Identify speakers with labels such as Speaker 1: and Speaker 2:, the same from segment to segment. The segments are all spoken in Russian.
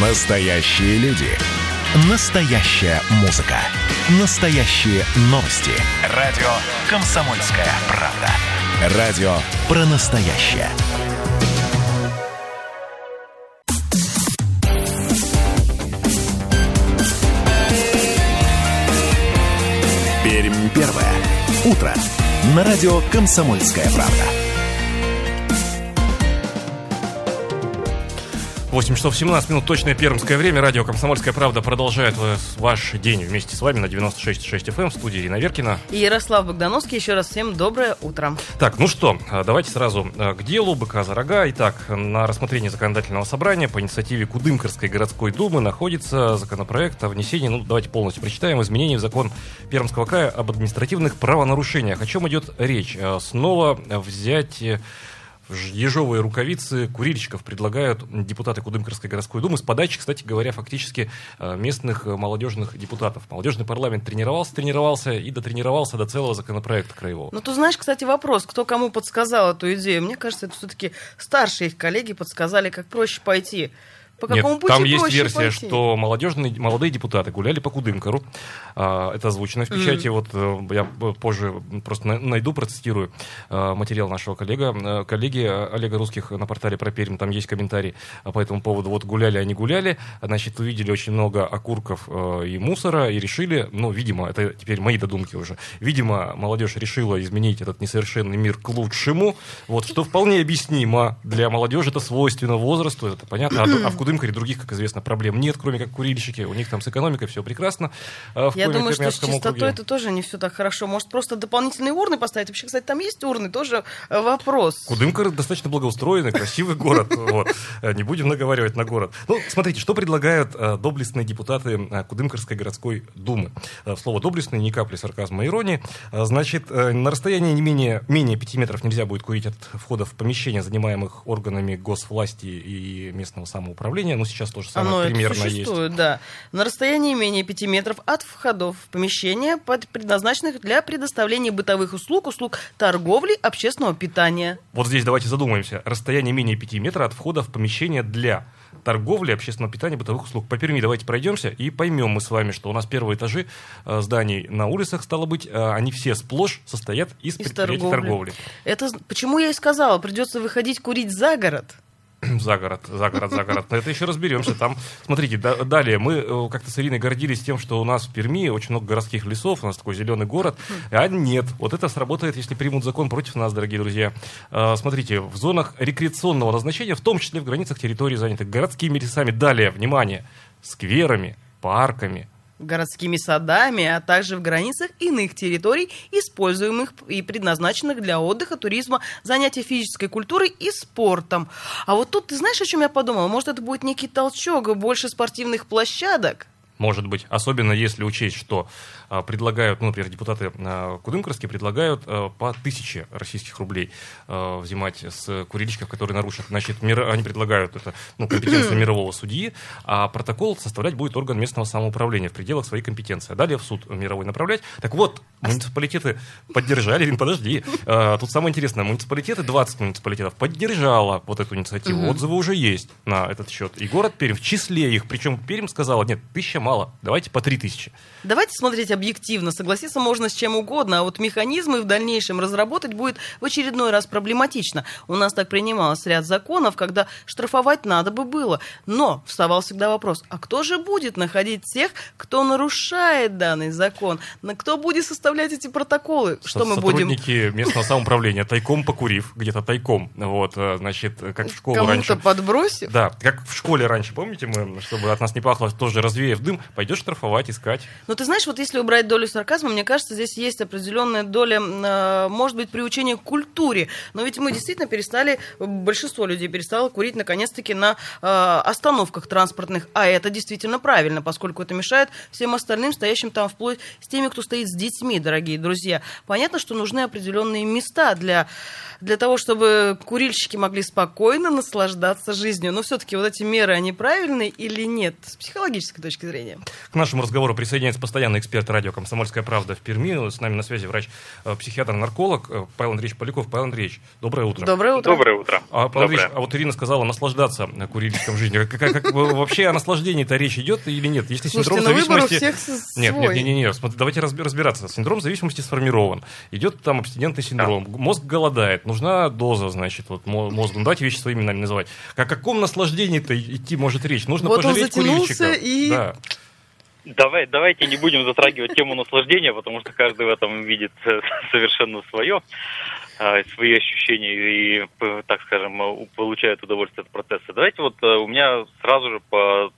Speaker 1: Настоящие люди. Настоящая музыка. Настоящие новости. Радио «Комсомольская правда». Радио про настоящее. Пермь первое. Утро. На радио «Комсомольская правда».
Speaker 2: 8 часов 17 минут, точное пермское время. Радио «Комсомольская правда» продолжает ваш день вместе с вами на 96.6 FM эм в студии Ирина Веркина.
Speaker 3: И Ярослав Богдановский. Еще раз всем доброе утро.
Speaker 2: Так, ну что, а, давайте сразу а, к делу «Быка за рога». Итак, на рассмотрении законодательного собрания по инициативе Кудымкарской городской думы находится законопроект о внесении, ну давайте полностью прочитаем, изменений в закон Пермского края об административных правонарушениях. О чем идет речь? А, снова взять ежовые рукавицы курильщиков предлагают депутаты Кудымкарской городской думы с подачи, кстати говоря, фактически э, местных э, молодежных депутатов. Молодежный парламент тренировался, тренировался и дотренировался до целого законопроекта краевого.
Speaker 3: Ну, ты знаешь, кстати, вопрос, кто кому подсказал эту идею. Мне кажется, это все-таки старшие их коллеги подсказали, как проще пойти.
Speaker 2: По какому Нет, пути там есть версия, пойти? что молодежные, молодые депутаты гуляли по Кудымкару. А, это озвучено в печати. Mm. Вот э, я позже просто найду, процитирую а, материал нашего коллега, э, коллеги Олега Русских на портале про Пермь. Там есть комментарий по этому поводу. Вот гуляли они гуляли, значит, увидели очень много окурков э, и мусора и решили, ну, видимо, это теперь мои додумки уже, видимо, молодежь решила изменить этот несовершенный мир к лучшему, вот, что вполне объяснимо для молодежи, это свойственно возрасту, это понятно, а, а в Кудымкаре дымкаре других, как известно, проблем нет, кроме как курильщики. У них там с экономикой все прекрасно.
Speaker 3: А Я думаю, что с чистотой округе. это тоже не все так хорошо. Может, просто дополнительные урны поставить? Вообще, кстати, там есть урны, тоже э, вопрос.
Speaker 2: Кудымкар достаточно благоустроенный, красивый город. Э, не будем наговаривать на город. Ну, смотрите, что предлагают э, доблестные депутаты Кудымкарской городской думы. Слово доблестные, ни капли сарказма и иронии. Значит, на расстоянии не менее, менее 5 метров нельзя будет курить от входа в помещения, занимаемых органами госвласти и местного самоуправления управления, ну сейчас тоже самое Оно примерно существует,
Speaker 3: есть. да. На расстоянии менее 5 метров от входов в помещения, предназначенных для предоставления бытовых услуг, услуг торговли, общественного питания.
Speaker 2: Вот здесь давайте задумаемся. Расстояние менее 5 метров от входа в помещение для торговли, общественного питания, бытовых услуг. По Перми давайте пройдемся и поймем мы с вами, что у нас первые этажи э, зданий на улицах, стало быть, э, они все сплошь состоят из, из торговли. торговли.
Speaker 3: Это почему я и сказала, придется выходить курить за город.
Speaker 2: За город, за город, за город. Но это еще разберемся. Там, смотрите, да, далее мы э, как-то с Ириной гордились тем, что у нас в Перми очень много городских лесов, у нас такой зеленый город. А нет, вот это сработает, если примут закон против нас, дорогие друзья. А, смотрите, в зонах рекреационного назначения, в том числе в границах территорий, занятых городскими лесами, далее, внимание, скверами, парками,
Speaker 3: городскими садами, а также в границах иных территорий, используемых и предназначенных для отдыха, туризма, занятия физической культурой и спортом. А вот тут ты знаешь, о чем я подумала? Может, это будет некий толчок, больше спортивных площадок?
Speaker 2: Может быть, особенно если учесть, что а, предлагают, ну, например, депутаты а, Кудымкарские предлагают а, по тысяче российских рублей взимать с курильщиков, которые нарушат. Значит, мир, они предлагают это ну, компетенция мирового судьи, а протокол составлять будет орган местного самоуправления в пределах своей компетенции. А далее в суд мировой направлять. Так вот, муниципалитеты поддержали, подожди. Тут самое интересное, муниципалитеты, 20 муниципалитетов поддержала вот эту инициативу. Отзывы уже есть на этот счет. И город Пермь в числе их, причем Пермь сказала, нет, тысяча мало, давайте по три тысячи.
Speaker 3: Давайте смотреть объективно. Согласиться можно с чем угодно, а вот механизмы в дальнейшем разработать будет в очередной раз проблематично. У нас так принималось ряд законов, когда штрафовать надо бы было. Но вставал всегда вопрос, а кто же будет находить тех, кто нарушает данный закон? Кто будет составлять эти протоколы?
Speaker 2: Что мы будем... Сотрудники местного самоуправления, тайком покурив, где-то тайком, вот, э, значит, как в школу
Speaker 3: Кому-то
Speaker 2: раньше...
Speaker 3: подбросив?
Speaker 2: Да, как в школе раньше, помните мы, чтобы от нас не пахло, тоже развеяв дым, пойдешь штрафовать, искать.
Speaker 3: Но ты знаешь, вот если убрать долю сарказма, мне кажется, здесь есть определенная доля, э, может быть, приучения к культуре. Но ведь мы действительно перестали, большинство людей перестало курить наконец-таки на э, остановках транспортных. А это действительно правильно, поскольку это мешает всем остальным, стоящим там вплоть с теми, кто стоит с детьми, дорогие друзья. Понятно, что нужны определенные места для, для того, чтобы курильщики могли спокойно наслаждаться жизнью. Но все-таки вот эти меры, они правильные или нет, с психологической точки зрения? Наслаждение.
Speaker 2: К нашему разговору присоединяется постоянный эксперт радио «Комсомольская правда» в Перми. С нами на связи врач-психиатр-нарколог э, Павел Андреевич Поляков. Павел Андреевич, доброе утро.
Speaker 3: Доброе утро.
Speaker 4: Доброе утро.
Speaker 2: А, Павел Андреевич, а вот Ирина сказала наслаждаться курильщиком жизни. Как, как, как, вообще о наслаждении-то речь идет или нет?
Speaker 3: Если синдром Слушайте, зависимости... всех
Speaker 2: нет, нет, нет, нет, нет. Смотри, давайте разбираться. Синдром зависимости сформирован. Идет там абстинентный синдром. Да. Мозг голодает. Нужна доза, значит, вот мозгу. Ну, давайте вещи своими именами называть. О каком наслаждении-то идти может речь? Нужно вот пожалеть курильщика.
Speaker 3: И...
Speaker 2: Да.
Speaker 4: Давай, давайте не будем затрагивать тему наслаждения, потому что каждый в этом видит э, совершенно свое, а, свои ощущения и, так скажем, получает удовольствие от процесса. Давайте вот э, у меня сразу же по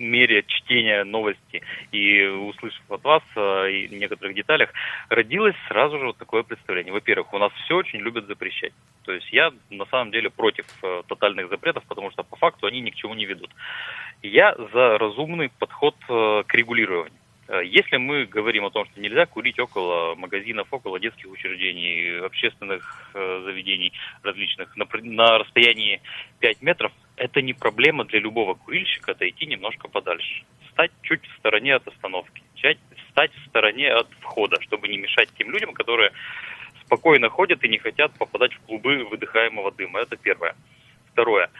Speaker 4: мере чтения новости и услышав от вас э, и некоторых деталях, родилось сразу же вот такое представление. Во-первых, у нас все очень любят запрещать. То есть я на самом деле против тотальных запретов, потому что по факту они ни к чему не ведут. Я за разумный подход э, к регулированию. Э, если мы говорим о том, что нельзя курить около магазинов, около детских учреждений, общественных э, заведений различных на, на расстоянии 5 метров, это не проблема для любого курильщика отойти немножко подальше. Стать чуть в стороне от остановки, стать в стороне от входа, чтобы не мешать тем людям, которые спокойно ходят и не хотят попадать в клубы выдыхаемого дыма. Это первое. Второе.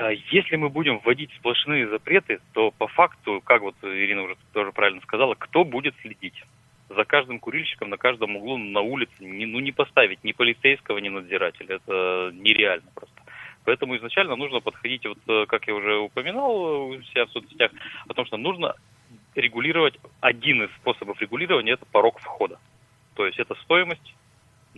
Speaker 4: А если мы будем вводить сплошные запреты, то по факту, как вот Ирина уже тоже правильно сказала, кто будет следить? За каждым курильщиком на каждом углу на улице ну, не поставить ни полицейского, ни надзирателя. Это нереально просто. Поэтому изначально нужно подходить, вот э, как я уже упоминал у себя в соцсетях, о том, что нужно регулировать, один из способов регулирования – это порог входа. То есть это стоимость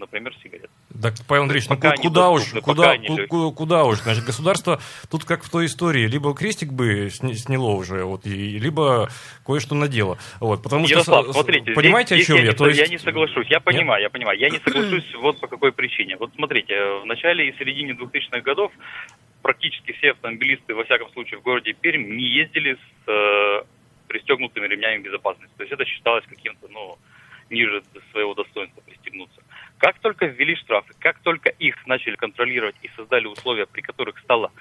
Speaker 4: например, сигарет.
Speaker 2: Так, Павел Андреевич, ну куда, куда уж, куда, куда, куда уж, значит, государство тут как в той истории, либо крестик бы сняло уже, вот, и, либо кое-что надело, вот, потому
Speaker 4: Ярослав,
Speaker 2: что,
Speaker 4: смотрите,
Speaker 2: понимаете,
Speaker 4: здесь,
Speaker 2: о чем
Speaker 4: я?
Speaker 2: я? То
Speaker 4: есть... Я не соглашусь, я понимаю, Нет? я понимаю, я не соглашусь вот по какой причине. Вот смотрите, в начале и середине 2000-х годов практически все автомобилисты, во всяком случае, в городе Пермь не ездили с э, пристегнутыми ремнями безопасности. То есть это считалось каким-то, ну, ниже своего достоинства пристегнуться. Как только ввели штрафы, как только их начали контролировать и создали условия, при которых стало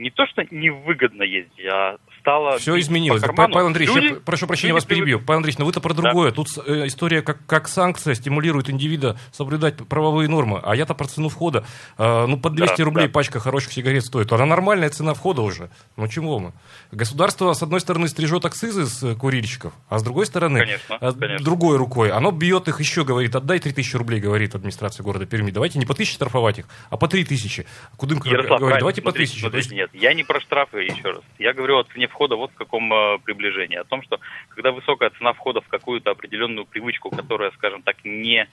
Speaker 4: не то, что невыгодно ездить, а стало...
Speaker 2: Все изменилось. По Павел Андреевич, люди, я прошу прощения, вас перебью. Павел Андреевич, но вы-то про другое. Да. Тут э, история как, как санкция стимулирует индивида соблюдать правовые нормы. А я-то про цену входа. Э, ну, под 200 да, рублей да. пачка хороших сигарет стоит. Она нормальная цена входа уже. Ну, чего мы? Государство, с одной стороны, стрижет акцизы с э, курильщиков, а с другой стороны,
Speaker 4: конечно, э, конечно.
Speaker 2: другой рукой, оно бьет их еще, говорит, отдай 3000 рублей, говорит администрация города Перми. Давайте не по 1000 штрафовать их, а по 3000. Кудынко говорит, давайте по 1000.
Speaker 4: Смотрите, нет, я не про штрафы еще раз. Я говорю о цене входа вот в каком э, приближении. О том, что когда высокая цена входа в какую-то определенную привычку, которая, скажем так, не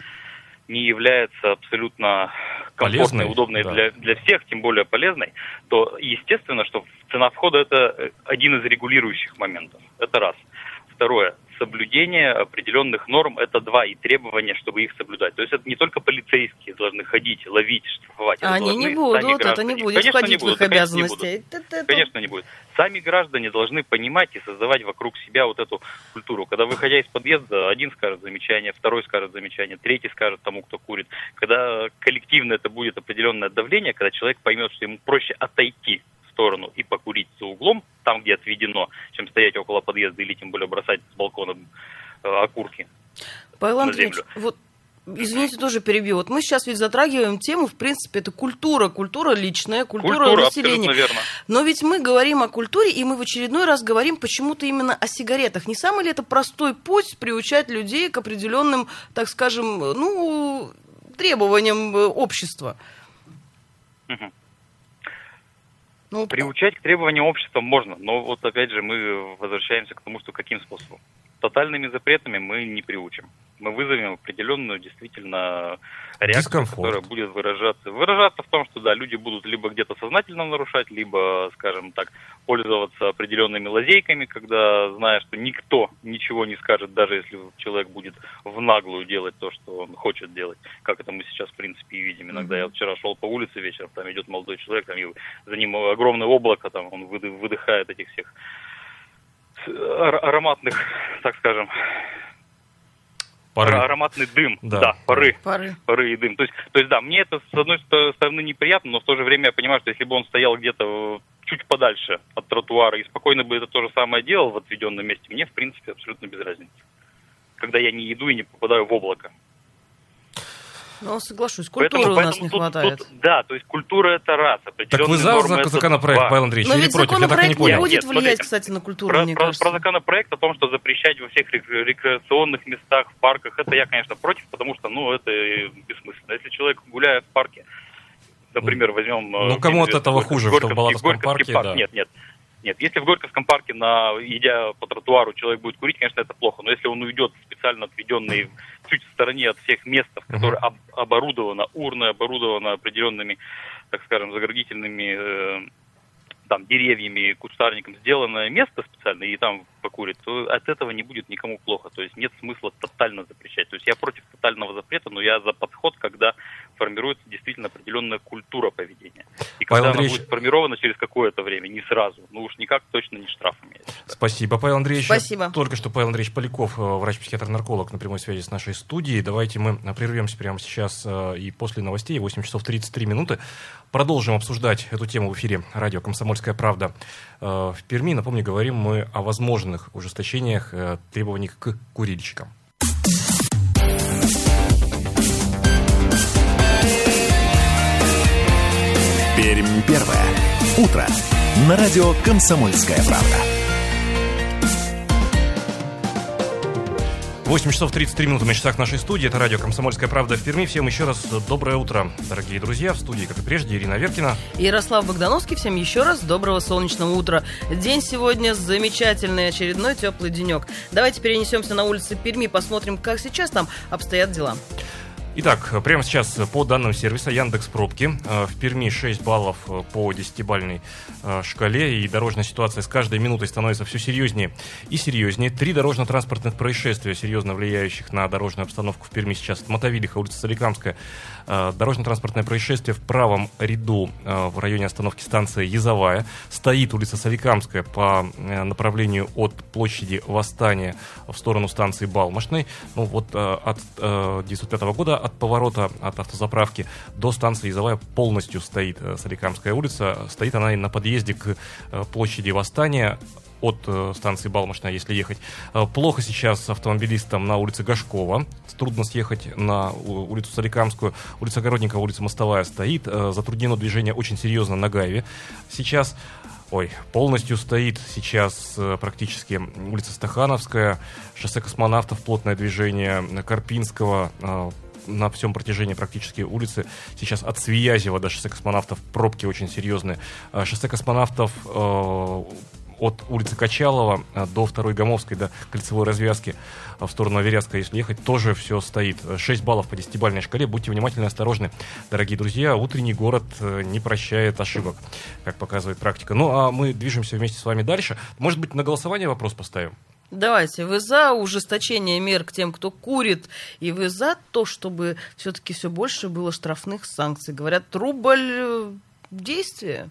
Speaker 4: не является абсолютно комфортной, полезной, удобной да. для, для всех, тем более полезной, то естественно, что цена входа это один из регулирующих моментов. Это раз. Второе соблюдение определенных норм – это два, и требования, чтобы их соблюдать. То есть это не только полицейские должны ходить, ловить, штрафовать.
Speaker 3: А они не будут, это не будет конечно, входить не будут, в их обязанности.
Speaker 4: Конечно, конечно, не будет. Сами граждане должны понимать и создавать вокруг себя вот эту культуру. Когда выходя из подъезда, один скажет замечание, второй скажет замечание, третий скажет тому, кто курит. Когда коллективно это будет определенное давление, когда человек поймет, что ему проще отойти сторону и покурить за углом, там, где отведено, чем стоять около подъезда или тем более бросать с балкона э, окурки
Speaker 3: Павел Андреевич, вот Извините, тоже перебью. Вот мы сейчас ведь затрагиваем тему, в принципе, это культура, культура личная, культура, культура населения.
Speaker 4: Верно.
Speaker 3: Но ведь мы говорим о культуре, и мы в очередной раз говорим почему-то именно о сигаретах. Не самый ли это простой путь приучать людей к определенным, так скажем, ну, требованиям э, общества?
Speaker 4: Угу. Ну, Приучать к требованиям общества можно, но вот опять же мы возвращаемся к тому, что каким способом. Тотальными запретами мы не приучим. Мы вызовем определенную действительно реакцию, которая будет выражаться. Выражаться в том, что да, люди будут либо где-то сознательно нарушать, либо, скажем так, пользоваться определенными лазейками, когда зная, что никто ничего не скажет, даже если человек будет в наглую делать то, что он хочет делать, как это мы сейчас в принципе и видим. Иногда mm-hmm. я вчера шел по улице вечером, там идет молодой человек, там за ним огромное облако, там он выдыхает этих всех ароматных, так скажем,
Speaker 2: Пары.
Speaker 4: ароматный дым, да, да пары, пары, пары и дым. То есть, то есть, да, мне это с одной стороны неприятно, но в то же время я понимаю, что если бы он стоял где-то чуть подальше от тротуара и спокойно бы это то же самое делал в отведенном месте, мне, в принципе, абсолютно без разницы. Когда я не иду и не попадаю в облако.
Speaker 3: Ну, соглашусь, культуры поэтому, у нас не тут, хватает. Тут,
Speaker 4: да, то есть культура это раз.
Speaker 2: Так вы за законопроект, Павел Андреевич, или против?
Speaker 3: Я так и не понял. не будет влиять, Нет, кстати, на культуру,
Speaker 4: про,
Speaker 3: мне
Speaker 4: про,
Speaker 3: кажется.
Speaker 4: Про законопроект о том, что запрещать во всех рекреационных местах, в парках, это я, конечно, против, потому что, ну, это бессмысленно. Если человек гуляет в парке, например, возьмем...
Speaker 2: Ну, э, кому от этого хуже, что в Балатовском парке,
Speaker 4: парк,
Speaker 2: да.
Speaker 4: Нет, нет. Нет, если в Горьковском парке, на, идя по тротуару, человек будет курить, конечно, это плохо. Но если он уйдет в специально отведенный чуть в стороне от всех мест, которые об, оборудовано, урны оборудовано определенными, так скажем, заградительными э, там деревьями, кустарником сделанное место специально, и там покурит, то от этого не будет никому плохо. То есть нет смысла тотально запрещать. То есть я против тотального запрета, но я за подход, когда формируется действительно определенная культура поведения. И когда Павел она Андреевич... будет сформирована через какое-то время, не сразу, ну уж никак точно не штрафами.
Speaker 2: Спасибо, Павел Андреевич.
Speaker 3: Спасибо.
Speaker 2: Только что Павел Андреевич Поляков, э, врач-психиатр-нарколог на прямой связи с нашей студией. Давайте мы прервемся прямо сейчас э, и после новостей, 8 часов 33 минуты, продолжим обсуждать эту тему в эфире радио «Комсомольская правда» э, в Перми. Напомню, говорим мы о возможных ужесточениях требований к курильщикам.
Speaker 1: Пермь первое. Утро. На радио «Комсомольская правда».
Speaker 2: 8 часов 33 минуты на часах нашей студии. Это радио «Комсомольская правда» в Перми. Всем еще раз доброе утро, дорогие друзья. В студии, как и прежде, Ирина Веркина.
Speaker 3: Ярослав Богдановский. Всем еще раз доброго солнечного утра. День сегодня замечательный, очередной теплый денек. Давайте перенесемся на улицы Перми, посмотрим, как сейчас там обстоят дела.
Speaker 2: Итак, прямо сейчас по данным сервиса Яндекс Пробки э, в Перми 6 баллов э, по 10-бальной э, шкале, и дорожная ситуация с каждой минутой становится все серьезнее и серьезнее. Три дорожно-транспортных происшествия, серьезно влияющих на дорожную обстановку в Перми сейчас. Мотовилиха, улица Соликамская, дорожно-транспортное происшествие в правом ряду в районе остановки станции Язовая. Стоит улица Соликамская по направлению от площади Восстания в сторону станции Балмошной. Ну вот от 905 года от поворота от автозаправки до станции Изовая полностью стоит э, Соликамская улица. Стоит она и на подъезде к э, площади Восстания от э, станции Балмошная, если ехать. Плохо сейчас автомобилистам на улице Гашкова. Трудно съехать на улицу Соликамскую. Улица Городникова, улица Мостовая стоит. Затруднено движение очень серьезно на Гаеве. Сейчас Ой, полностью стоит сейчас практически улица Стахановская, шоссе космонавтов, плотное движение Карпинского, на всем протяжении практически улицы. Сейчас от Свиязева до шоссе космонавтов пробки очень серьезные. А, шоссе космонавтов э, от улицы Качалова э, до второй Гомовской, до кольцевой развязки э, в сторону Аверяска, если ехать, тоже все стоит. 6 баллов по 10-бальной шкале. Будьте внимательны и осторожны, дорогие друзья. Утренний город не прощает ошибок, как показывает практика. Ну, а мы движемся вместе с вами дальше. Может быть, на голосование вопрос поставим?
Speaker 3: Давайте, вы за ужесточение мер к тем, кто курит, и вы за то, чтобы все-таки все больше было штрафных санкций. Говорят, рубль э, действие.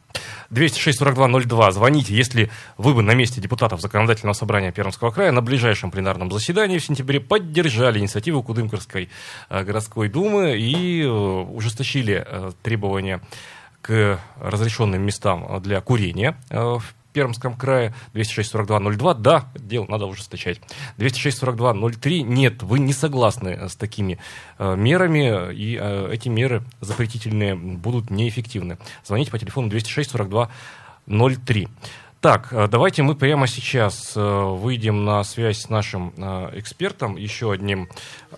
Speaker 2: 206-42-02. Звоните, если вы бы на месте депутатов Законодательного собрания Пермского края на ближайшем пленарном заседании в сентябре поддержали инициативу Кудымкарской э, городской думы и э, ужесточили требования к разрешенным местам для курения в Пермском крае 206-42-02, да, дело надо ужесточать. 206-42-03, нет, вы не согласны с такими э, мерами, и э, эти меры запретительные будут неэффективны. Звоните по телефону 206-42-03. Так, э, давайте мы прямо сейчас э, выйдем на связь с нашим э, экспертом, еще одним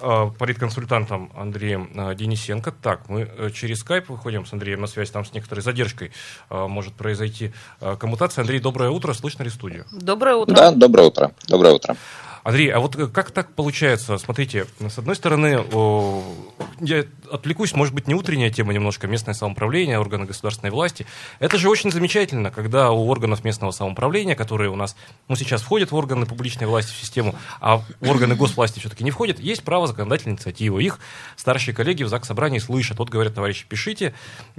Speaker 2: политконсультантом Андреем Денисенко. Так, мы через скайп выходим с Андреем на связь, там с некоторой задержкой может произойти коммутация. Андрей, доброе утро, слышно ли студию?
Speaker 3: Доброе утро.
Speaker 5: Да, доброе утро, доброе утро.
Speaker 2: Андрей, а вот как так получается? Смотрите, с одной стороны, я отвлекусь, может быть, не утренняя тема немножко, местное самоуправление, органы государственной власти. Это же очень замечательно, когда у органов местного самоуправления, которые у нас, ну, сейчас входят в органы публичной власти, в систему, а в органы госвласти все-таки не входят, есть право законодательной инициативы. Их старшие коллеги в ЗАГС собрании слышат. Вот говорят, товарищи, пишите,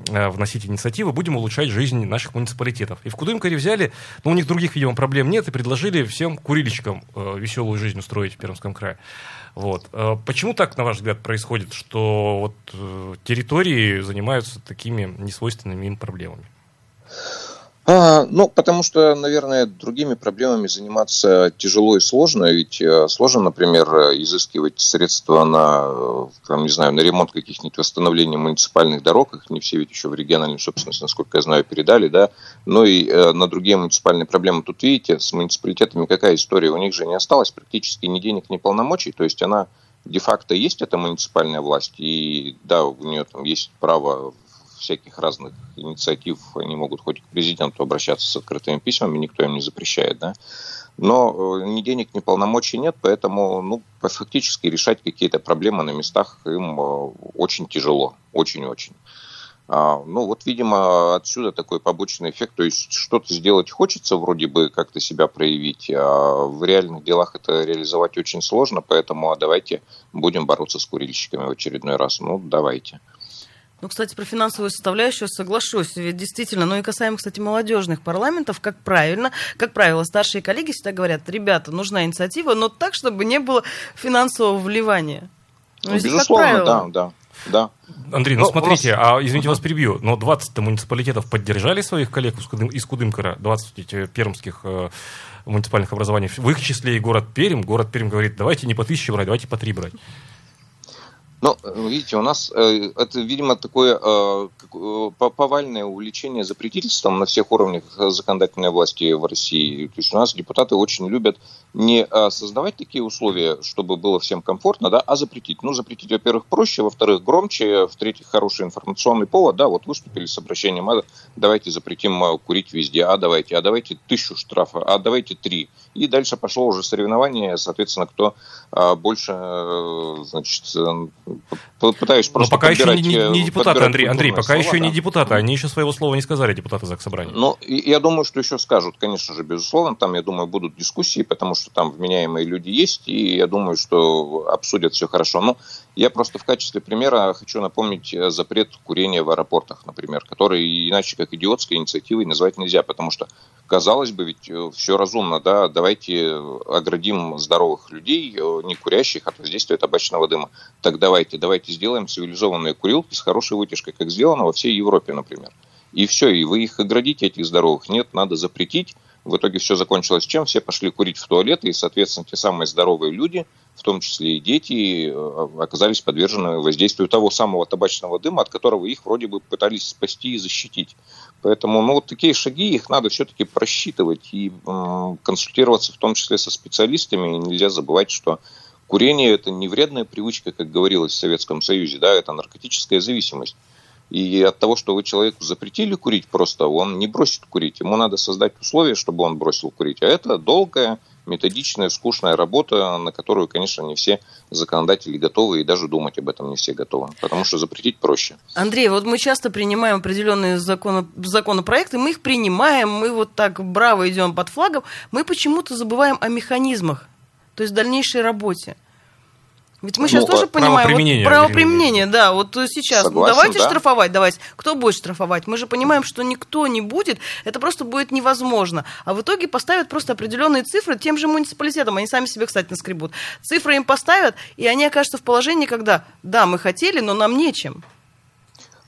Speaker 2: э, вносите инициативы, будем улучшать жизнь наших муниципалитетов. И в Кудымкаре взяли, но у них других, видимо, проблем нет, и предложили всем курильщикам э, веселую жизнь устроить в Пермском крае. Вот. Э, почему так, на ваш взгляд, происходит, что вот э, территории занимаются такими несвойственными им проблемами?
Speaker 5: А, ну, потому что, наверное, другими проблемами заниматься тяжело и сложно. Ведь э, сложно, например, изыскивать средства на, э, там, не знаю, на ремонт каких-нибудь восстановлений муниципальных дорог. Их не все ведь еще в региональную собственность, насколько я знаю, передали, да. Но и э, на другие муниципальные проблемы. Тут, видите, с муниципалитетами какая история? У них же не осталось практически ни денег, ни полномочий. То есть она де-факто есть эта муниципальная власть, и да, у нее там есть право всяких разных инициатив, они могут хоть к президенту обращаться с открытыми письмами, никто им не запрещает, да. Но э, ни денег, ни полномочий нет, поэтому ну, фактически решать какие-то проблемы на местах им э, очень тяжело, очень-очень. А, ну вот, видимо, отсюда такой побочный эффект. То есть что-то сделать хочется, вроде бы как-то себя проявить, а в реальных делах это реализовать очень сложно, поэтому а давайте будем бороться с курильщиками в очередной раз. Ну, давайте.
Speaker 3: Ну, кстати, про финансовую составляющую соглашусь. Ведь действительно, ну и касаемо, кстати, молодежных парламентов, как правильно, как правило, старшие коллеги всегда говорят, ребята, нужна инициатива, но так, чтобы не было финансового вливания.
Speaker 5: Ну, Безусловно, да, да. Да.
Speaker 2: Андрей, ну, ну смотрите, вас... а извините, вас перебью, но 20 муниципалитетов поддержали своих коллег из Кудымкара, 20 пермских э, муниципальных образований, в их числе и город Пермь. Город Пермь говорит, давайте не по тысяче брать, давайте по три брать.
Speaker 5: Ну, видите, у нас э, это, видимо, такое э, э, повальное увлечение запретительством на всех уровнях законодательной власти в России. То есть у нас депутаты очень любят не создавать такие условия, чтобы было всем комфортно, да, а запретить. Ну, запретить, во-первых, проще, во-вторых, громче, в-третьих, хороший информационный повод, да, вот выступили с обращением, а давайте запретим курить везде, а давайте, а давайте тысячу штрафа, а давайте три. И дальше пошло уже соревнование, соответственно, кто больше, значит,
Speaker 2: пытаюсь просто Но пока еще не, не, не депутаты, Андрей, Андрей, пока слова, еще да. не депутаты, они еще своего слова не сказали, депутаты Заксобрания.
Speaker 5: Ну, я думаю, что еще скажут, конечно же, безусловно, там, я думаю, будут дискуссии, потому что там вменяемые люди есть, и я думаю, что обсудят все хорошо. Но я просто в качестве примера хочу напомнить э, запрет курения в аэропортах, например, который иначе как идиотской инициативой назвать нельзя, потому что, казалось бы, ведь э, все разумно, да, давайте оградим здоровых людей, э, не курящих от воздействия табачного дыма. Так давайте, давайте сделаем цивилизованные курилки с хорошей вытяжкой, как сделано во всей Европе, например. И все, и вы их оградите, этих здоровых. Нет, надо запретить. В итоге все закончилось чем? Все пошли курить в туалеты, и, соответственно, те самые здоровые люди – в том числе и дети, э, оказались подвержены воздействию того самого табачного дыма, от которого их вроде бы пытались спасти и защитить. Поэтому ну, вот такие шаги, их надо все-таки просчитывать и э, консультироваться в том числе со специалистами. И нельзя забывать, что курение – это не вредная привычка, как говорилось в Советском Союзе, да, это наркотическая зависимость. И от того, что вы человеку запретили курить просто, он не бросит курить. Ему надо создать условия, чтобы он бросил курить. А это долгая, методичная, скучная работа, на которую, конечно, не все законодатели готовы, и даже думать об этом не все готовы, потому что запретить проще.
Speaker 3: Андрей, вот мы часто принимаем определенные законопроекты, мы их принимаем, мы вот так браво идем под флагом, мы почему-то забываем о механизмах, то есть дальнейшей работе. Ведь мы сейчас ну, тоже понимаем, правоприменение, вот, правоприменение, да, вот сейчас, ну, Согласен, ну давайте да. штрафовать, давайте, кто будет штрафовать? Мы же понимаем, что никто не будет, это просто будет невозможно. А в итоге поставят просто определенные цифры тем же муниципалитетам, они сами себе, кстати, наскребут. Цифры им поставят, и они окажутся в положении, когда, да, мы хотели, но нам нечем.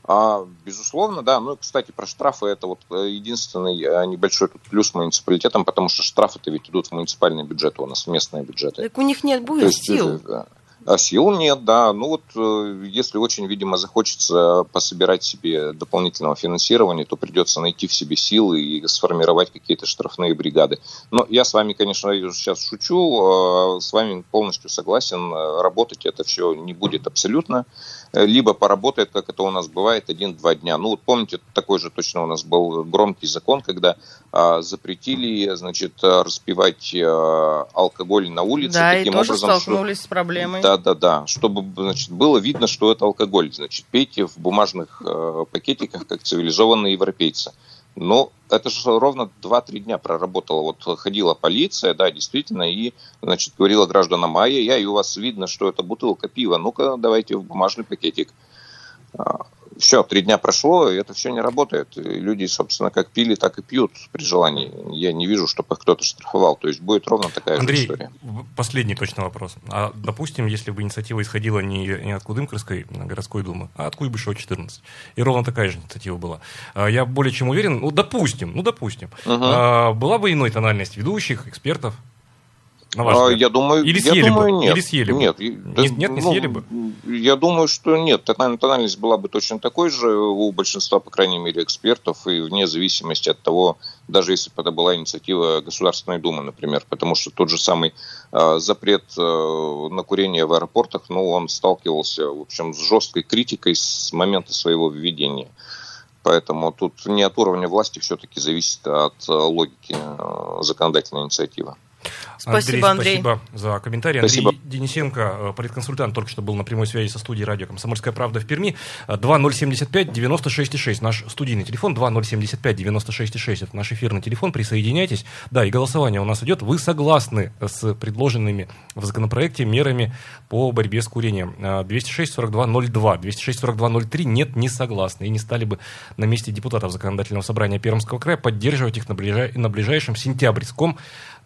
Speaker 5: А, безусловно, да. Ну, кстати, про штрафы это вот э, единственный э, небольшой тут плюс муниципалитетам, потому что штрафы-то ведь идут в муниципальные бюджеты, у нас в местные бюджеты.
Speaker 3: Так у них нет будет есть, сил.
Speaker 5: Э, а сил нет, да. Ну вот, э, если очень, видимо, захочется пособирать себе дополнительного финансирования, то придется найти в себе силы и сформировать какие-то штрафные бригады. Но я с вами, конечно, сейчас шучу, э, с вами полностью согласен. Работать это все не будет абсолютно. Э, либо поработает, как это у нас бывает, один-два дня. Ну, вот помните, такой же точно у нас был громкий закон, когда а, запретили, значит, распивать а, алкоголь на улице.
Speaker 3: Да, таким и тоже образом, столкнулись что... с проблемой.
Speaker 5: Да, да, да. Чтобы, значит, было видно, что это алкоголь. Значит, пейте в бумажных а, пакетиках, как цивилизованные европейцы. Ну, это же ровно 2-3 дня проработала. Вот ходила полиция, да, действительно, и, значит, говорила гражданам, а я, у вас видно, что это бутылка пива, ну-ка, давайте в бумажный пакетик. А, все, три дня прошло, и это все не работает. И люди, собственно, как пили, так и пьют при желании. Я не вижу, чтобы их кто-то штрафовал. То есть будет ровно такая
Speaker 2: Андрей,
Speaker 5: же история.
Speaker 2: последний точно вопрос. А, допустим, если бы инициатива исходила не, не от Кудымкарской городской думы, а от Куйбышева 14, и ровно такая же инициатива была, а, я более чем уверен, ну, допустим, ну, допустим, угу. а, была бы иной тональность ведущих, экспертов,
Speaker 5: на ваш взгляд? Я думаю,
Speaker 2: Или съели
Speaker 5: я думаю,
Speaker 2: бы?
Speaker 5: нет.
Speaker 2: Или съели бы?
Speaker 5: Нет,
Speaker 2: нет, нет, не
Speaker 5: ну,
Speaker 2: съели бы?
Speaker 5: Я думаю, что нет. Тональность была бы точно такой же у большинства, по крайней мере, экспертов, и вне зависимости от того, даже если бы это была инициатива Государственной Думы, например, потому что тот же самый э, запрет э, на курение в аэропортах, ну, он сталкивался, в общем, с жесткой критикой с момента своего введения. Поэтому тут не от уровня власти все-таки зависит от э, логики законодательной инициативы.
Speaker 3: Спасибо, Андрей.
Speaker 2: Андрей. Спасибо за комментарий. Спасибо. Андрей Денисенко, э, политконсультант, только что был на прямой связи со студией радио «Комсомольская правда» в Перми. 2075-96,6 наш студийный телефон. 2075-96,6 это наш эфирный телефон. Присоединяйтесь. Да, и голосование у нас идет. Вы согласны с предложенными в законопроекте мерами по борьбе с курением? 206-42-02. 206-42-03 нет, не согласны. И не стали бы на месте депутатов Законодательного собрания Пермского края поддерживать их на, ближай... на ближайшем сентябрьском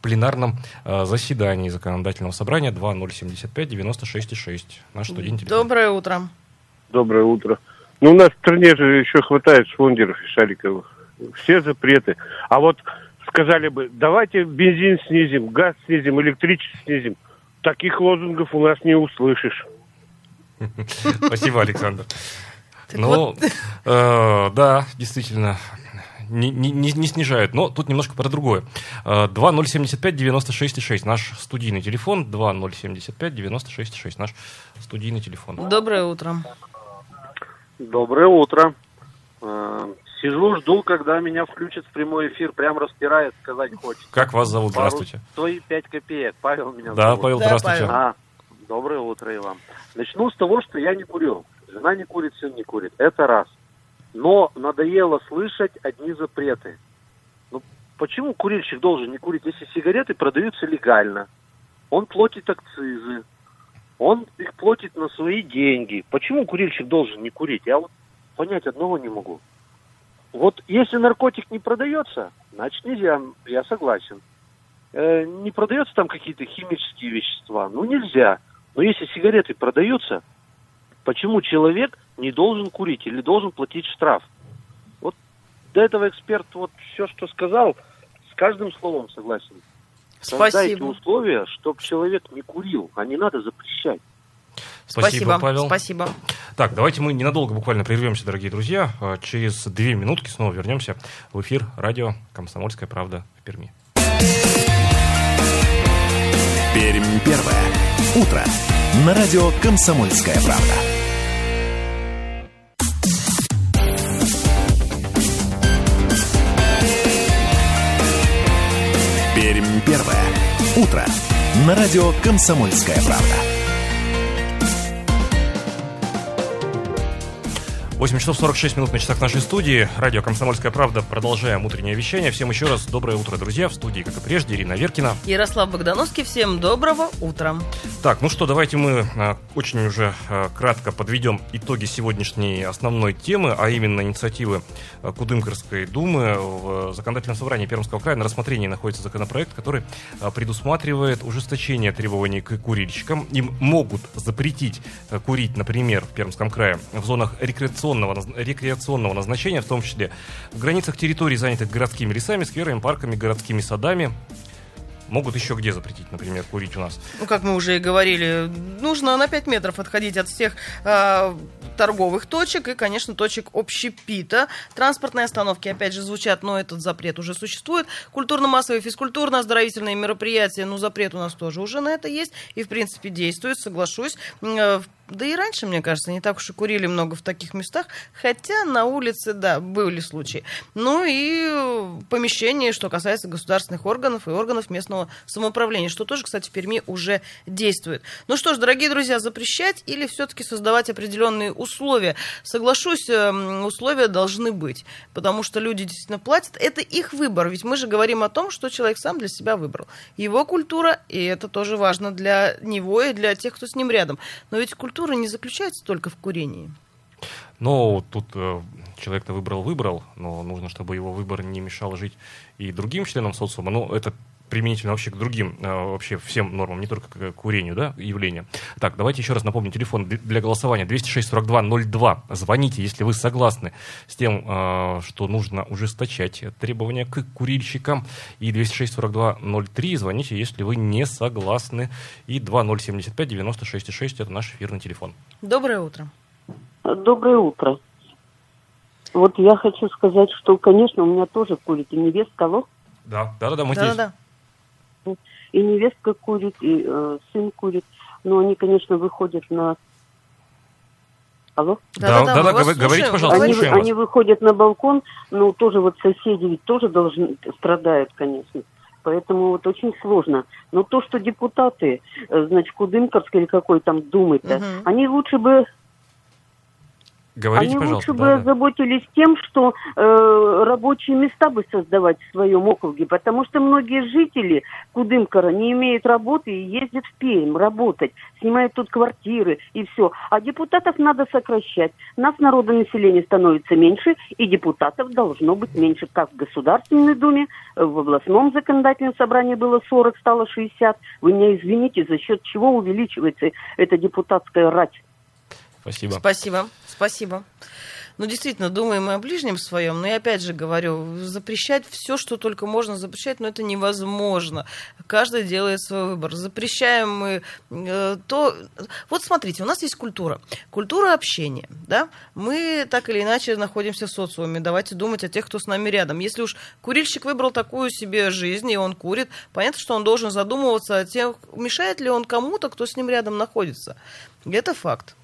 Speaker 2: пленарном э, заседании законодательного собрания 2075-96-6. Наш студент.
Speaker 3: Доброе утро.
Speaker 6: Доброе утро. Ну, у нас в стране же еще хватает швондеров и шариковых. Все запреты. А вот сказали бы, давайте бензин снизим, газ снизим, электричество снизим. Таких лозунгов у нас не услышишь.
Speaker 2: Спасибо, Александр. Ну, э, да, действительно, не, не, не снижают. Но тут немножко про другое. 2075-96-6, э, наш студийный телефон. 2075-96-6, наш студийный телефон.
Speaker 3: Доброе утро.
Speaker 7: Доброе утро. Э, сижу, жду, когда меня включат в прямой эфир. Прям распирает, сказать хочется.
Speaker 2: Как вас зовут? Пару, здравствуйте.
Speaker 7: Свои пять копеек. Павел меня
Speaker 2: да,
Speaker 7: зовут.
Speaker 2: Павел, здравствуйте.
Speaker 7: А, доброе утро и вам. Начну с того, что я не курю. Жена не курит, сын не курит. Это раз. Но надоело слышать одни запреты. Ну, почему курильщик должен не курить, если сигареты продаются легально? Он платит акцизы, он их платит на свои деньги. Почему курильщик должен не курить? Я вот понять одного не могу. Вот если наркотик не продается, значит нельзя, я согласен. Э, не продается там какие-то химические вещества, ну нельзя. Но если сигареты продаются, почему человек не должен курить или должен платить штраф. Вот до этого эксперт вот все, что сказал, с каждым словом согласен.
Speaker 3: Спасибо.
Speaker 7: Создайте условия, чтобы человек не курил, а не надо запрещать.
Speaker 2: Спасибо, Спасибо,
Speaker 3: Павел. Спасибо.
Speaker 2: Так, давайте мы ненадолго буквально прервемся, дорогие друзья. А, через две минутки снова вернемся в эфир радио «Комсомольская правда» в Перми.
Speaker 1: Пермь первое. Утро. На радио «Комсомольская правда». Пермь первое. Утро. На радио «Комсомольская правда».
Speaker 2: 8 часов 46 минут на часах нашей студии. Радио «Комсомольская правда». Продолжаем утреннее вещание. Всем еще раз доброе утро, друзья. В студии, как и прежде, Ирина Веркина.
Speaker 3: Ярослав Богдановский. Всем доброго утра.
Speaker 2: Так, ну что, давайте мы а, очень уже а, кратко подведем итоги сегодняшней основной темы, а именно инициативы а, Кудымкарской думы. В законодательном собрании Пермского края на рассмотрении находится законопроект, который предусматривает ужесточение требований к курильщикам. Им могут запретить курить, например, в Пермском крае в зонах рекреационного рекреационного, рекреационного назначения, в том числе в границах территорий, занятых городскими лесами, скверами, парками, городскими садами, Могут еще где запретить, например, курить у нас?
Speaker 3: Ну, как мы уже и говорили, нужно на 5 метров отходить от всех э, торговых точек и, конечно, точек общепита. Транспортные остановки, опять же, звучат, но этот запрет уже существует. Культурно-массовые, физкультурно-оздоровительные мероприятия, ну, запрет у нас тоже уже на это есть и, в принципе, действует, соглашусь. Э, да и раньше, мне кажется, не так уж и курили много в таких местах, хотя на улице, да, были случаи. Ну и помещения, что касается государственных органов и органов местного самоуправления, что тоже, кстати, в Перми уже действует. Ну что ж, дорогие друзья, запрещать или все-таки создавать определенные условия? Соглашусь, эм, условия должны быть, потому что люди действительно платят. Это их выбор, ведь мы же говорим о том, что человек сам для себя выбрал. Его культура, и это тоже важно для него и для тех, кто с ним рядом. Но ведь культура культура не заключается только в курении.
Speaker 2: Но тут э, человек-то выбрал-выбрал, но нужно, чтобы его выбор не мешал жить и другим членам социума. Ну, это применительно вообще к другим, э, вообще всем нормам, не только к курению, да, явлению. Так, давайте еще раз напомню, телефон для голосования 206-42-02. Звоните, если вы согласны с тем, э, что нужно ужесточать требования к курильщикам. И 206-42-03. Звоните, если вы не согласны. И 2075-96-6 это наш эфирный телефон.
Speaker 3: Доброе утро.
Speaker 8: Доброе утро. Вот я хочу сказать, что, конечно, у меня тоже курит и невестка, алло?
Speaker 2: Да, да, да, да, мы да, здесь. Да, да
Speaker 8: и невестка курит, и э, сын курит. Но они, конечно, выходят на...
Speaker 2: Алло? Да, да, да, да говорите, пожалуйста,
Speaker 8: они, они выходят на балкон, но тоже вот соседи ведь тоже должны, страдают, конечно. Поэтому вот очень сложно. Но то, что депутаты, э, значит, Кудымкарской или какой там думы-то, угу. они лучше бы
Speaker 2: Говорите,
Speaker 8: Они
Speaker 2: пожалуйста.
Speaker 8: лучше да, бы озаботились тем, что э, рабочие места бы создавать в своем округе, потому что многие жители Кудымкара не имеют работы и ездят в Пермь работать, снимают тут квартиры и все. А депутатов надо сокращать. Нас народонаселение становится меньше, и депутатов должно быть меньше, как в Государственной Думе, в областном законодательном собрании было 40, стало 60. Вы меня извините, за счет чего увеличивается эта депутатская рать?
Speaker 2: Спасибо.
Speaker 3: Спасибо. Спасибо. Ну, действительно, думаем мы о ближнем своем, но я опять же говорю, запрещать все, что только можно запрещать, но это невозможно. Каждый делает свой выбор. Запрещаем мы э, то... Вот смотрите, у нас есть культура. Культура общения, да? Мы так или иначе находимся в социуме. Давайте думать о тех, кто с нами рядом. Если уж курильщик выбрал такую себе жизнь, и он курит, понятно, что он должен задумываться о тех, мешает ли он кому-то, кто с ним рядом находится. Это факт.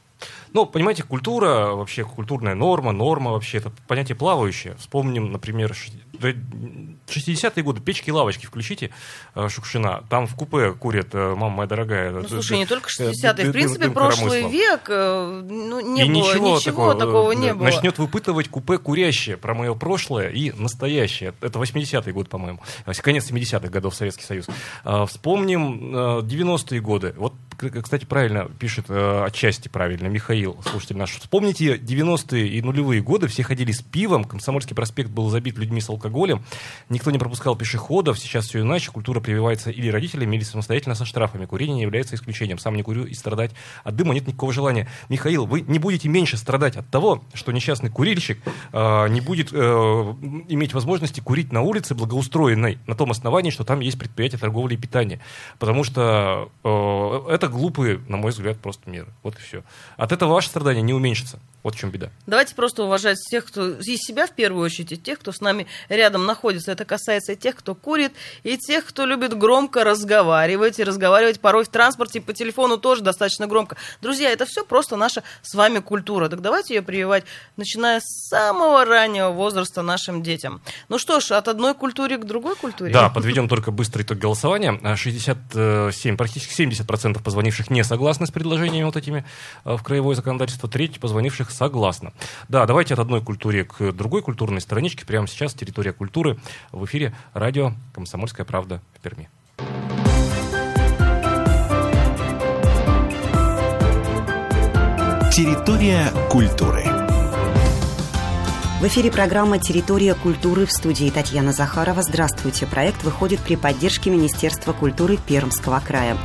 Speaker 2: Ну, понимаете, культура, вообще культурная норма, норма вообще, это понятие плавающее. Вспомним, например, 60-е годы, печки и лавочки включите, э, Шукшина, там в купе курят, э, мама моя дорогая.
Speaker 3: Ну, слушай, не только 60-е, в принципе, прошлый век, э, ну, не и было, ничего, ничего такого, такого не было.
Speaker 2: Начнет выпытывать купе курящее про мое прошлое и настоящее. Это 80-й год, по-моему, конец 70-х годов Советский Союз. Вспомним 90-е годы. Вот, кстати, правильно пишет, отчасти правильно, Михаил, слушатель наш. Вспомните 90-е и нулевые годы, все ходили с пивом, Комсомольский проспект был забит людьми с алкоголем, Никто не пропускал пешеходов, сейчас все иначе, культура прививается или родителями, или самостоятельно со штрафами. Курение не является исключением. Сам не курю и страдать от дыма нет никакого желания. Михаил, вы не будете меньше страдать от того, что несчастный курильщик э, не будет э, иметь возможности курить на улице благоустроенной, на том основании, что там есть предприятие торговли и питания. Потому что э, это глупые, на мой взгляд, просто меры. Вот и все. От этого ваше страдание не уменьшится. Вот в чем беда.
Speaker 3: Давайте просто уважать тех, кто из себя в первую очередь, и тех, кто с нами рядом находится. Это касается и тех, кто курит, и тех, кто любит громко разговаривать, и разговаривать порой в транспорте, и по телефону тоже достаточно громко. Друзья, это все просто наша с вами культура. Так давайте ее прививать, начиная с самого раннего возраста нашим детям. Ну что ж, от одной культуры к другой культуре.
Speaker 2: Да, подведем только быстрый итог голосования. 67, практически 70% позвонивших не согласны с предложениями вот этими э, в краевое законодательство, треть позвонивших согласна. Да, давайте от одной культуры к другой культурной страничке. Прямо сейчас территория культуры в эфире радио «Комсомольская правда» в Перми.
Speaker 1: Территория культуры.
Speaker 9: В эфире программа «Территория культуры» в студии Татьяна Захарова. Здравствуйте. Проект выходит при поддержке Министерства культуры Пермского края.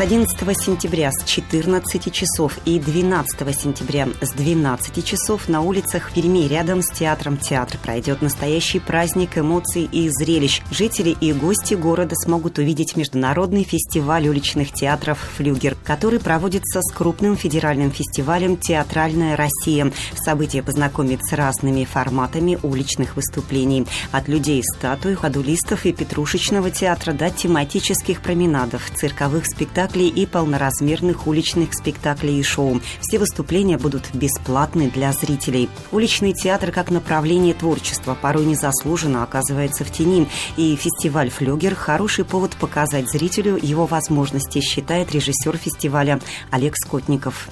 Speaker 9: С 11 сентября с 14 часов и 12 сентября с 12 часов на улицах Перми рядом с театром «Театр» пройдет настоящий праздник эмоций и зрелищ. Жители и гости города смогут увидеть международный фестиваль уличных театров «Флюгер», который проводится с крупным федеральным фестивалем «Театральная Россия». Событие познакомит с разными форматами уличных выступлений. От людей статуй, ходулистов и петрушечного театра до тематических променадов, цирковых спектаклей спектаклей и полноразмерных уличных спектаклей и шоу. Все выступления будут бесплатны для зрителей. Уличный театр как направление творчества порой незаслуженно оказывается в тени, и фестиваль «Флюгер» – хороший повод показать зрителю его возможности, считает режиссер фестиваля Олег Скотников.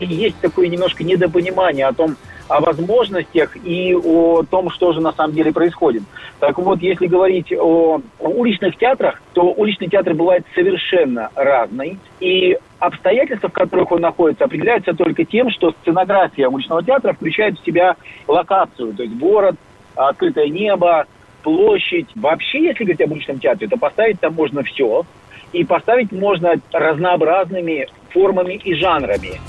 Speaker 10: Есть такое немножко недопонимание о том, о возможностях и о том, что же на самом деле происходит. Так вот, если говорить о уличных театрах, то уличный театр бывает совершенно разный. И обстоятельства, в которых он находится, определяются только тем, что сценография уличного театра включает в себя локацию, то есть город, открытое небо, площадь. Вообще, если говорить об уличном театре, то поставить там можно все. И поставить можно разнообразными формами и жанрами.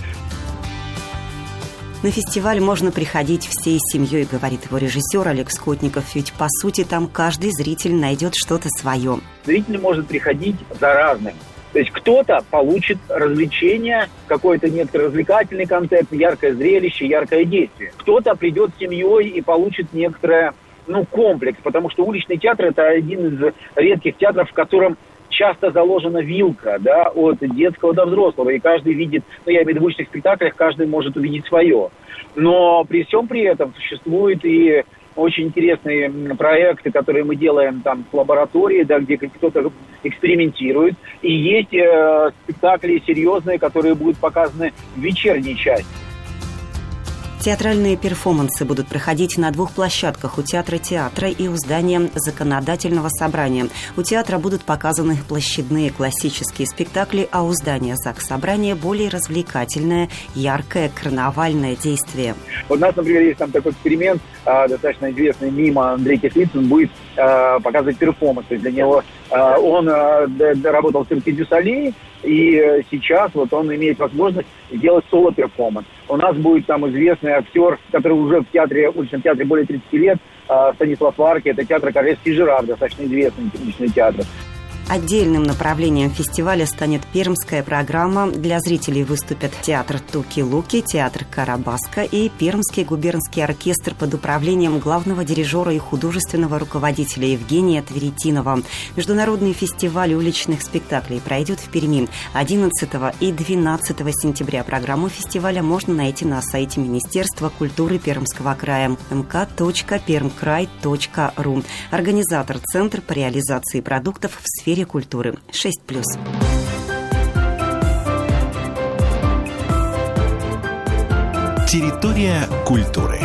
Speaker 9: На фестиваль можно приходить всей семьей, говорит его режиссер Олег Скотников, ведь по сути там каждый зритель найдет что-то свое.
Speaker 10: Зритель может приходить за разным. То есть кто-то получит развлечение, какой-то некоторый развлекательный концерт, яркое зрелище, яркое действие. Кто-то придет с семьей и получит некоторое ну, комплекс, потому что уличный театр это один из редких театров, в котором часто заложена вилка, да, от детского до взрослого, и каждый видит, ну, я имею в виду в уличных спектаклях, каждый может увидеть свое. Но при всем при этом существует и очень интересные проекты, которые мы делаем там в лаборатории, да, где кто-то экспериментирует. И есть э, спектакли серьезные, которые будут показаны в вечерней части.
Speaker 9: Театральные перформансы будут проходить на двух площадках у театра театра и у здания законодательного собрания. У театра будут показаны площадные классические спектакли, а у здания ЗАГС собрания более развлекательное, яркое карнавальное действие.
Speaker 10: У нас, например, есть там такой эксперимент, а, достаточно известный мим Андрей Кислицын будет а, показывать перформанс. То есть для него а, он работал в цирке дю Солей, и сейчас вот он имеет возможность сделать соло-перформанс. У нас будет там известный актер, который уже в театре, в уличном театре более 30 лет, а, Станислав Варки, это театр Королевский Жираф, достаточно известный уличный театр.
Speaker 9: Отдельным направлением фестиваля станет пермская программа. Для зрителей выступят театр Туки-Луки, театр Карабаска и Пермский губернский оркестр под управлением главного дирижера и художественного руководителя Евгения Тверетинова. Международный фестиваль уличных спектаклей пройдет в Перми 11 и 12 сентября. Программу фестиваля можно найти на сайте Министерства культуры Пермского края mk.permkrай.ru. Организатор Центр по реализации продуктов в сфере сфере культуры. 6+.
Speaker 1: Территория культуры.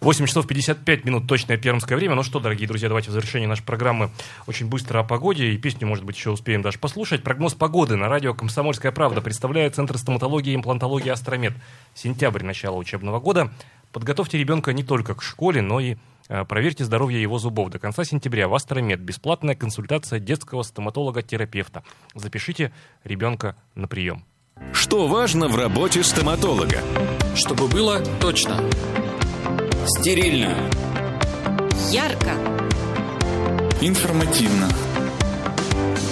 Speaker 2: 8 часов 55 минут точное пермское время. Ну что, дорогие друзья, давайте в завершении нашей программы очень быстро о погоде. И песню, может быть, еще успеем даже послушать. Прогноз погоды на радио «Комсомольская правда» представляет Центр стоматологии и имплантологии «Астромед». Сентябрь, начало учебного года. Подготовьте ребенка не только к школе, но и проверьте здоровье его зубов. До конца сентября в Астромед бесплатная консультация детского стоматолога-терапевта. Запишите ребенка на прием.
Speaker 1: Что важно в работе стоматолога?
Speaker 11: Чтобы было точно.
Speaker 12: Стерильно.
Speaker 13: Ярко.
Speaker 1: Информативно.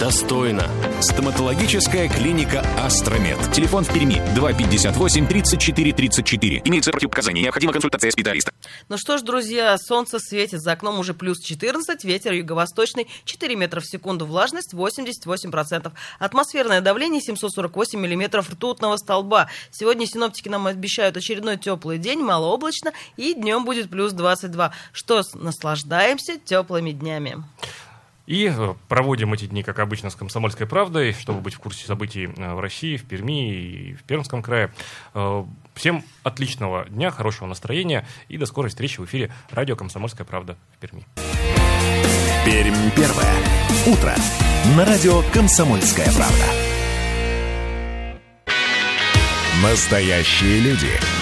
Speaker 1: Достойно. Стоматологическая клиника «Астромед». Телефон в Перми 258 34 34. Имеется противопоказания. Необходима консультация специалиста.
Speaker 3: Ну что ж, друзья, солнце светит. За окном уже плюс 14, ветер юго-восточный 4 метра в секунду, влажность 88%. Атмосферное давление 748 миллиметров ртутного столба. Сегодня синоптики нам обещают очередной теплый день, малооблачно, и днем будет плюс 22. Что наслаждаемся теплыми днями.
Speaker 2: И э, проводим эти дни, как обычно, с «Комсомольской правдой», чтобы быть в курсе событий э, в России, в Перми и в Пермском крае. Э, всем отличного дня, хорошего настроения и до скорой встречи в эфире радио «Комсомольская правда» в Перми.
Speaker 1: Пермь первое. Утро. На радио «Комсомольская правда». Настоящие люди.